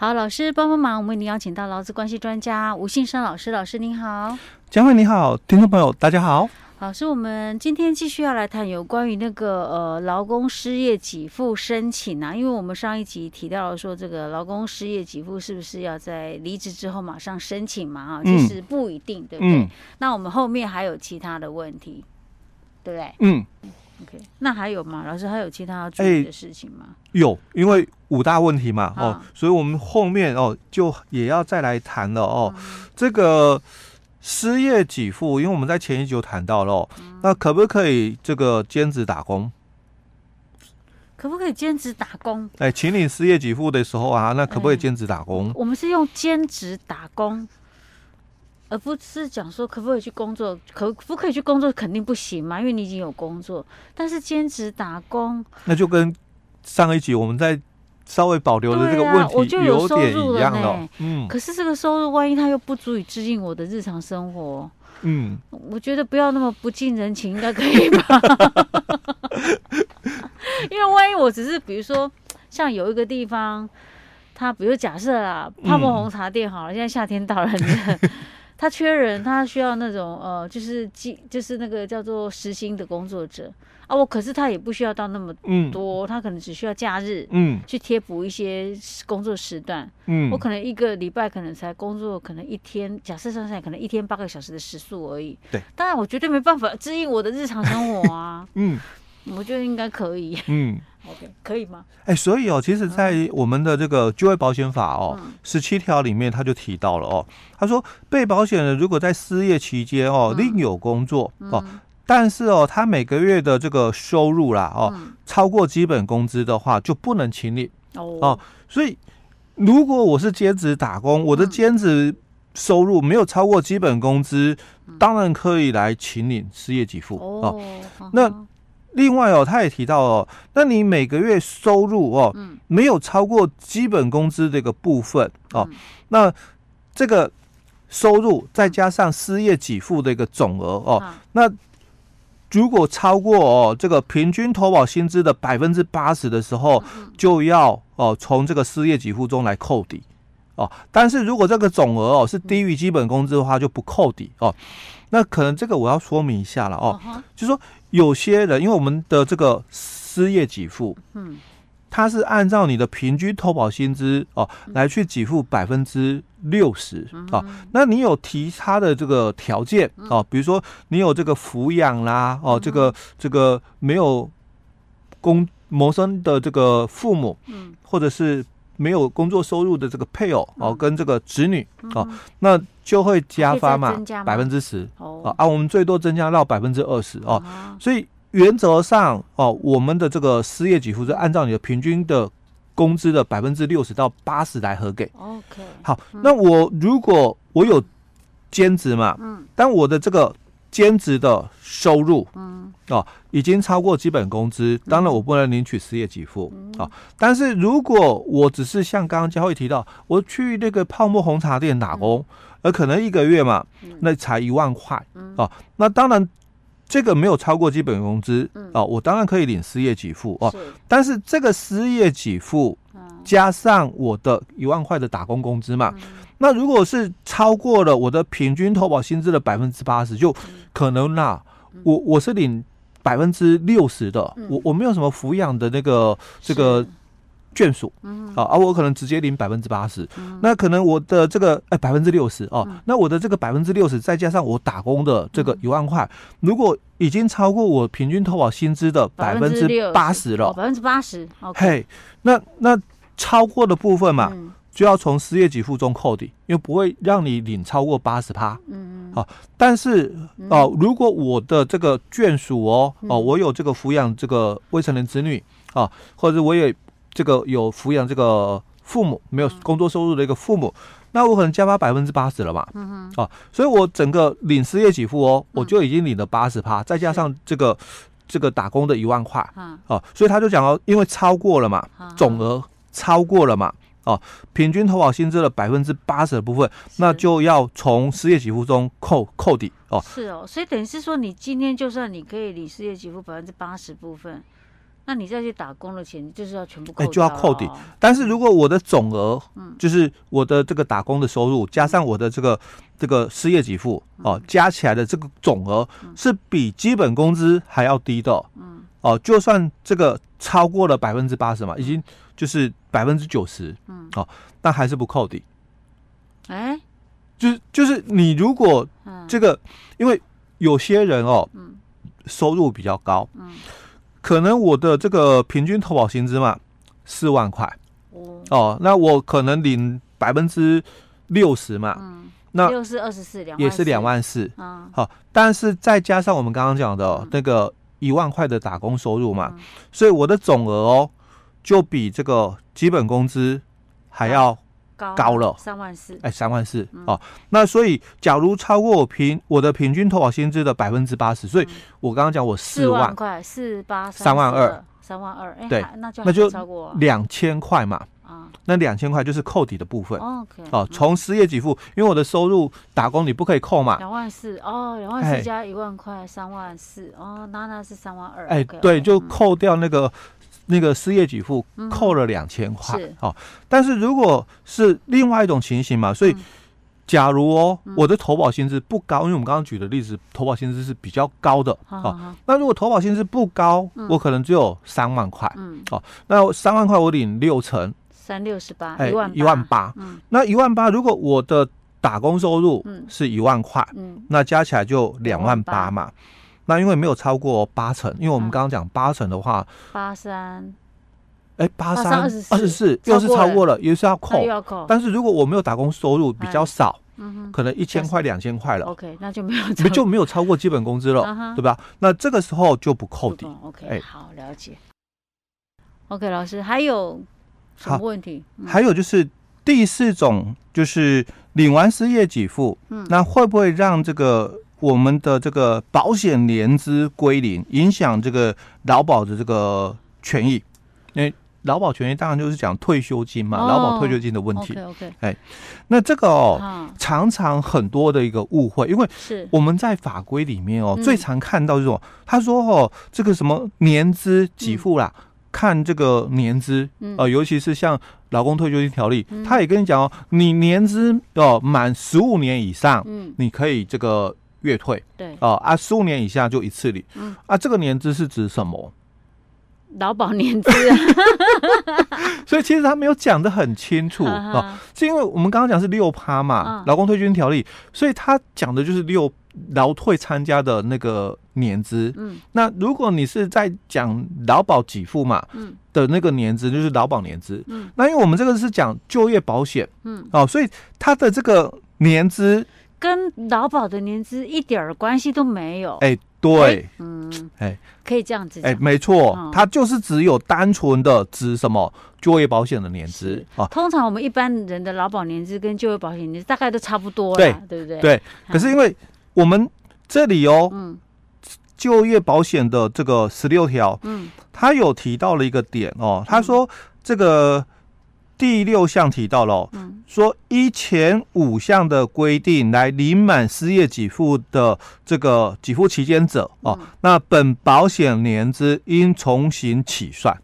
好，老师帮帮忙，我们为您邀请到劳资关系专家吴信生老师，老师您好，江慧你好，听众朋友大家好。老师，我们今天继续要来谈有关于那个呃劳工失业给付申请啊，因为我们上一集提到了说这个劳工失业给付是不是要在离职之后马上申请嘛？啊，其实不一定，对不对？嗯、那我们后面还有其他的问题，对不对？嗯，OK，那还有吗？老师还有其他要注意的事情吗？欸、有，因为五大问题嘛，哦，所以我们后面哦就也要再来谈了哦，嗯、这个。失业给付，因为我们在前一集就谈到了，嗯、那可不可以这个兼职打工？可不可以兼职打工？哎、欸，请你失业给付的时候啊，那可不可以兼职打工？欸、我们是用兼职打工，而不是讲说可不可以去工作？可不可以去工作？肯定不行嘛，因为你已经有工作。但是兼职打工，那就跟上一集我们在。稍微保留的这个问题有点一样了，嗯，可是这个收入万一它又不足以支应我的日常生活，嗯，我觉得不要那么不近人情，应该可以吧？因为万一我只是比如说，像有一个地方，它比如假设啊，泡沫红茶店好了，现在夏天到了，很热，他缺人，他需要那种呃，就是即就是那个叫做实薪的工作者。啊，我可是他也不需要到那么多，嗯、他可能只需要假日，嗯，去贴补一些工作时段，嗯，我可能一个礼拜可能才工作可能一天，假设算下来可能一天八个小时的时速而已，对，当然我绝对没办法支应我的日常生活啊，嗯，我觉得应该可以，嗯，OK，可以吗？哎、欸，所以哦，其实，在我们的这个就业保险法哦，十七条里面他就提到了哦，他说被保险人如果在失业期间哦另有工作、嗯、哦。但是哦，他每个月的这个收入啦，哦，嗯、超过基本工资的话，就不能请你哦，哦。所以，如果我是兼职打工，我的兼职收入没有超过基本工资，嗯、当然可以来请领失业给付哦。哦那另外哦，他也提到哦，那你每个月收入哦，嗯、没有超过基本工资这个部分哦，嗯、那这个收入再加上失业给付的一个总额哦，嗯、那。如果超过哦这个平均投保薪资的百分之八十的时候，就要哦从这个失业给付中来扣抵哦。但是如果这个总额哦是低于基本工资的话，就不扣抵哦。那可能这个我要说明一下了哦，就是说有些人因为我们的这个失业给付，嗯。它是按照你的平均投保薪资哦来去给付百分之六十哦，那你有提他的这个条件哦，比如说你有这个抚养啦哦，这个这个没有工谋生的这个父母，嗯，或者是没有工作收入的这个配偶哦，跟这个子女哦，那就会加发嘛百分之十哦。啊，我们最多增加到百分之二十哦，所以。原则上哦，我们的这个失业给付是按照你的平均的工资的百分之六十到八十来核给。OK，好，那我如果我有兼职嘛，嗯，但我的这个兼职的收入，嗯，哦，已经超过基本工资，当然我不能领取失业给付啊。但是如果我只是像刚刚佳慧提到，我去那个泡沫红茶店打工，而可能一个月嘛，那才一万块，哦，那当然。这个没有超过基本工资、嗯、哦，我当然可以领失业给付哦。但是这个失业给付加上我的一万块的打工工资嘛，嗯、那如果是超过了我的平均投保薪资的百分之八十，就可能啦，嗯、我我是领百分之六十的，嗯、我我没有什么抚养的那个这个。眷属，嗯，啊，而我可能直接领百分之八十，那可能我的这个哎百分之六十哦，那我的这个百分之六十再加上我打工的这个一万块，如果已经超过我平均投保薪资的百分之八十了，百分之八十，嘿，那那超过的部分嘛，就要从失业给付中扣抵，因为不会让你领超过八十趴，嗯嗯，好，但是哦，如果我的这个眷属哦哦，我有这个抚养这个未成年子女啊，或者我也。这个有抚养这个父母没有工作收入的一个父母，那我可能加发百分之八十了嘛，嗯哼，啊，所以我整个领失业给付哦，我就已经领了八十趴，再加上这个这个打工的一万块，啊，所以他就讲哦，因为超过了嘛，总额超过了嘛，哦，平均投保薪资的百分之八十的部分，那就要从失业给付中扣扣抵哦，是哦，所以等于是说，你今天就算你可以领失业给付百分之八十部分。那你再去打工的钱，就是要全部扣、就要扣抵。但是如果我的总额，嗯，就是我的这个打工的收入加上我的这个这个失业给付哦，加起来的这个总额是比基本工资还要低的，嗯，哦，就算这个超过了百分之八十嘛，已经就是百分之九十，嗯，哦，但还是不扣底。哎，就是就是你如果这个，因为有些人哦，嗯，收入比较高，嗯。可能我的这个平均投保薪资嘛，四万块，哦，那我可能领百分之六十嘛，嗯，那六是二十四，两也是两万四，嗯，好，但是再加上我们刚刚讲的那个一万块的打工收入嘛，所以我的总额哦，就比这个基本工资还要。高了。三万四，哎，三万四哦。那所以，假如超过我平我的平均投保薪资的百分之八十，所以我刚刚讲我四万。块，四八三万二，三万二，哎对，那就那就超过两千块嘛。啊，那两千块就是扣抵的部分。OK，哦，从失业给付，因为我的收入打工你不可以扣嘛。两万四哦，两万四加一万块，三万四哦，那那是三万二。哎，对，就扣掉那个。那个失业给付扣了两千块，哦，但是如果是另外一种情形嘛，所以假如哦，我的投保薪资不高，因为我们刚刚举的例子，投保薪资是比较高的，哦，那如果投保薪资不高，我可能只有三万块，哦，那三万块我领六成，三六十八，哎，一万八，那一万八，如果我的打工收入是一万块，那加起来就两万八嘛。那因为没有超过八成，因为我们刚刚讲八成的话，八三，哎，八三二十四，又是超过了，也是要扣。但是如果我没有打工收入比较少，嗯，可能一千块两千块了，OK，那就没有，就没有超过基本工资了，对吧？那这个时候就不扣底。OK，好，了解。OK，老师还有什么问题？还有就是第四种，就是领完失业给付，嗯，那会不会让这个？我们的这个保险年资归零，影响这个劳保的这个权益。因为劳保权益当然就是讲退休金嘛，劳保退休金的问题。OK OK。哎，那这个哦，常常很多的一个误会，因为是我们在法规里面哦，最常看到这种，他说哦，这个什么年资给付啦，看这个年资，呃，尤其是像劳工退休金条例，他也跟你讲哦，你年资哦满十五年以上，嗯，你可以这个。月退对哦啊，十五年以下就一次领。嗯啊，这个年资是指什么？劳保年资啊。所以其实他没有讲的很清楚哦，是因为我们刚刚讲是六趴嘛，劳工退休金条例，所以他讲的就是六劳退参加的那个年资。嗯，那如果你是在讲劳保给付嘛，嗯的那个年资就是劳保年资。嗯，那因为我们这个是讲就业保险，嗯哦，所以他的这个年资。跟劳保的年资一点儿关系都没有。哎，对，嗯，哎，可以这样子讲。哎，没错，它就是只有单纯的指什么就业保险的年资啊。通常我们一般人的劳保年资跟就业保险年资大概都差不多，对，对不对？对。可是因为我们这里哦，嗯，就业保险的这个十六条，嗯，他有提到了一个点哦，他说这个。第六项提到了，说依前五项的规定来领满失业给付的这个给付期间者，哦，那本保险年资应重新起算。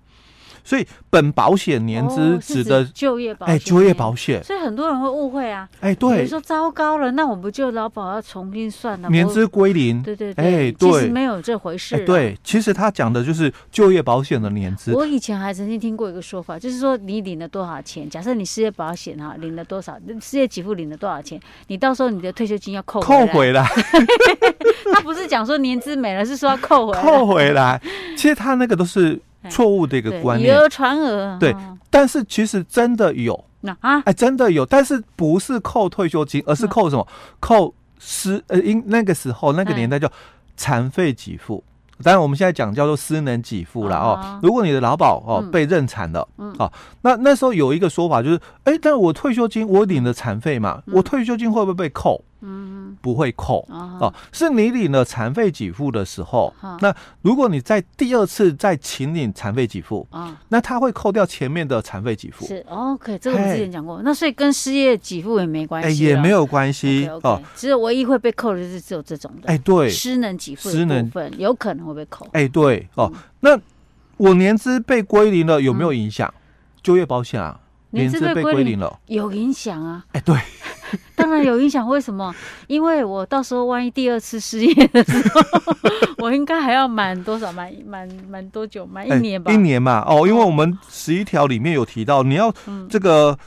所以本保险年资指的就业保险，哎，就业保险。所以很多人会误会啊，哎，对，你说糟糕了，那我不就劳保要重新算了，年资归零。对对对，哎，对，其实没有这回事。对，其实他讲的就是就业保险的年资。我以前还曾经听过一个说法，就是说你领了多少钱，假设你失业保险哈领了多少，失业给付领了多少钱，你到时候你的退休金要扣扣回来。他不是讲说年资没了，是说要扣回来。扣回来，其实他那个都是。错误的一个观念，以讹传讹。对，但是其实真的有。啊，哎，真的有，但是不是扣退休金，而是扣什么？扣失呃，因那个时候那个年代叫残废给付。当然我们现在讲叫做失能给付了哦。如果你的劳保哦被认残了，哦，那那时候有一个说法就是，哎，但是我退休金我领了残废嘛，我退休金会不会被扣？嗯，不会扣。哦，是你领了残废给付的时候，那如果你在第二次再请领残废给付，啊，那他会扣掉前面的残废给付。是 OK，这个我们之前讲过，那所以跟失业给付也没关系，也没有关系哦。只有唯一会被扣的就是只有这种的，哎，对，失能给付失能。分有可能会被扣。哎，对哦，那我年资被归零了，有没有影响？嗯、就业保险啊，年资被归零了，有影响啊。哎、欸，对，当然有影响。为什么？因为我到时候万一第二次失业的时候，我应该还要满多少？满满满多久？满一年吧、欸？一年嘛。哦，因为我们十一条里面有提到，你要这个。嗯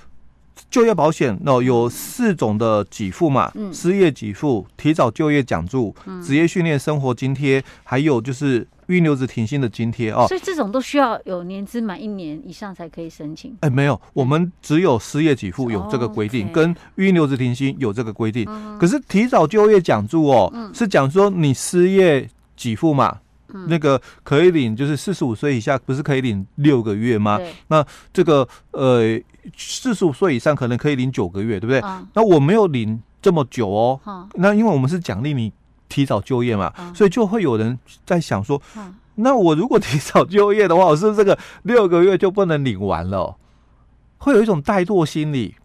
就业保险哦，有四种的给付嘛，嗯、失业给付、提早就业奖助、职、嗯、业训练生活津贴，还有就是育婴留职停薪的津贴哦。所以这种都需要有年资满一年以上才可以申请。哎，没有，我们只有失业给付有这个规定，哦 okay、跟预留职停薪有这个规定。嗯、可是提早就业奖助哦，嗯、是讲说你失业给付嘛。那个可以领，就是四十五岁以下，不是可以领六个月吗？那这个呃，四十五岁以上可能可以领九个月，对不对？嗯、那我没有领这么久哦。嗯、那因为我们是奖励你提早就业嘛，嗯、所以就会有人在想说，嗯、那我如果提早就业的话，我是不是这个六个月就不能领完了？会有一种怠惰心理。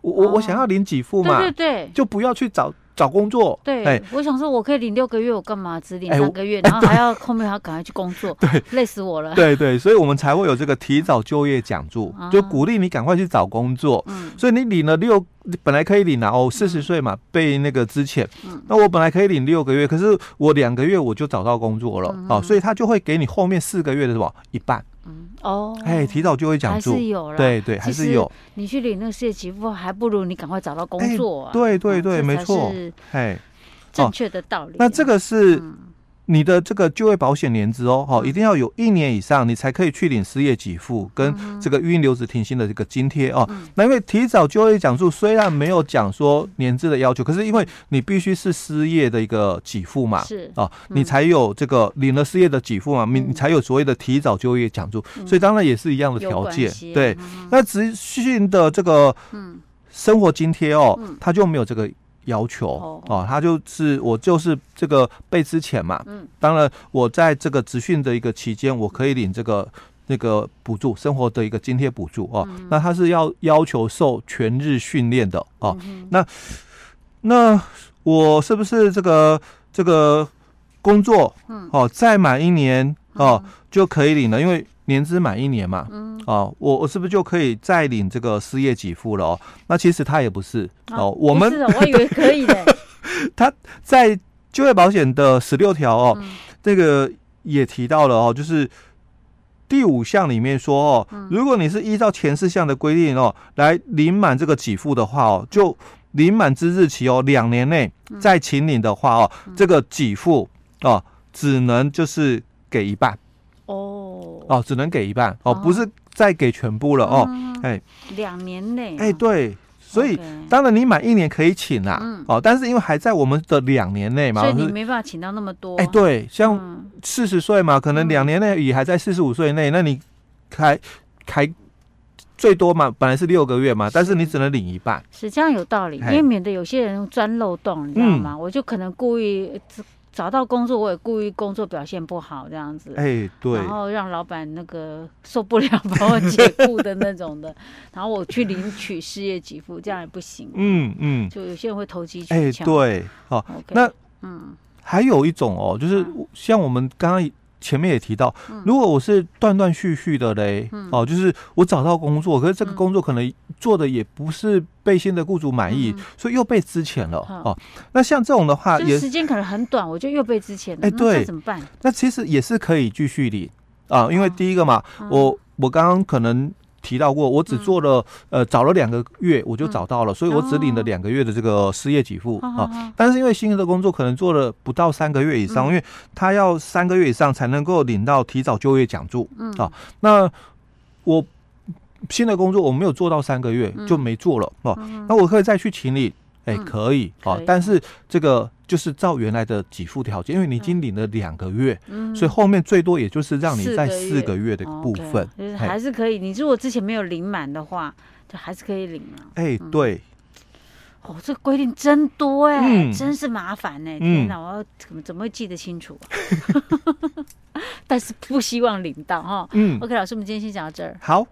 我我、哦、我想要领几副嘛，对对对，就不要去找。找工作，对，欸、我想说，我可以领六个月，我干嘛？只领三个月，欸、然后还要后面还要赶快去工作，对，累死我了。对对，所以我们才会有这个提早就业奖助，啊、就鼓励你赶快去找工作。嗯，所以你领了六，本来可以领啊，哦，四十岁嘛，被那个之前。嗯，那我本来可以领六个月，可是我两个月我就找到工作了，嗯、哦，所以他就会给你后面四个月的什么？一半。嗯哦，哎，提早就业奖助还是有了，对对，还是有。你去领那个失业给付，还不如你赶快找到工作啊。对对对，没错，哎。正确的道理。那这个是你的这个就业保险年资哦，好，一定要有一年以上，你才可以去领失业给付跟这个育婴留职停薪的这个津贴哦。那因为提早就业奖助虽然没有讲说年资的要求，可是因为你必须是失业的一个给付嘛，是。哦，你才有这个领了失业的给付嘛，你你才有所谓的提早就业奖助，所以当然也是一样的条件。对，那职训的这个生活津贴哦，它就没有这个。要求哦，他就是我就是这个被资遣嘛，嗯，当然我在这个职训的一个期间，我可以领这个那个补助，生活的一个津贴补助哦。嗯、那他是要要求受全日训练的哦。嗯、那那我是不是这个这个工作哦，再满一年哦就可以领了？因为年资满一年嘛，嗯，哦，我我是不是就可以再领这个失业给付了哦？那其实他也不是哦，我们是我以为可以的。他在就业保险的十六条哦，这个也提到了哦，就是第五项里面说哦，如果你是依照前四项的规定哦来领满这个给付的话哦，就领满之日起哦两年内再请领的话哦，这个给付哦只能就是给一半。哦哦，只能给一半哦，不是再给全部了哦。哎，两年内哎，对，所以当然你满一年可以请啦，哦，但是因为还在我们的两年内嘛，所以你没办法请到那么多。哎，对，像四十岁嘛，可能两年内也还在四十五岁内，那你开开最多嘛，本来是六个月嘛，但是你只能领一半，是这样有道理，因为免得有些人钻漏洞，你知道吗？我就可能故意。找到工作，我也故意工作表现不好，这样子，哎、欸，对，然后让老板那个受不了，把我解雇的那种的，然后我去领取失业给付，这样也不行，嗯嗯，就有些人会投机取巧，哎、欸，对，好那嗯，还有一种哦，就是像我们刚刚。前面也提到，如果我是断断续续的嘞，嗯、哦，就是我找到工作，可是这个工作可能做的也不是被新的雇主满意，嗯、所以又被资遣了、嗯、哦。那像这种的话，也时间可能很短，我就又被资遣了。哎，对，那怎么办？那其实也是可以继续领啊，因为第一个嘛，嗯、我我刚刚可能。提到过，我只做了、嗯、呃，找了两个月我就找到了，嗯、所以我只领了两个月的这个失业给付、哦、啊。但是因为新的工作可能做了不到三个月以上，嗯、因为他要三个月以上才能够领到提早就业奖助、嗯、啊。那我新的工作我没有做到三个月就没做了哦。嗯、那我可以再去请你。哎，可以啊，但是这个就是照原来的给付条件，因为你已经领了两个月，所以后面最多也就是让你在四个月的部分，就是还是可以。你如果之前没有领满的话，就还是可以领啊。哎，对。哦，这个规定真多哎，真是麻烦哎！天哪，我要怎么怎么会记得清楚？但是不希望领到哈。嗯，OK，老师，我们今天先讲到这儿。好。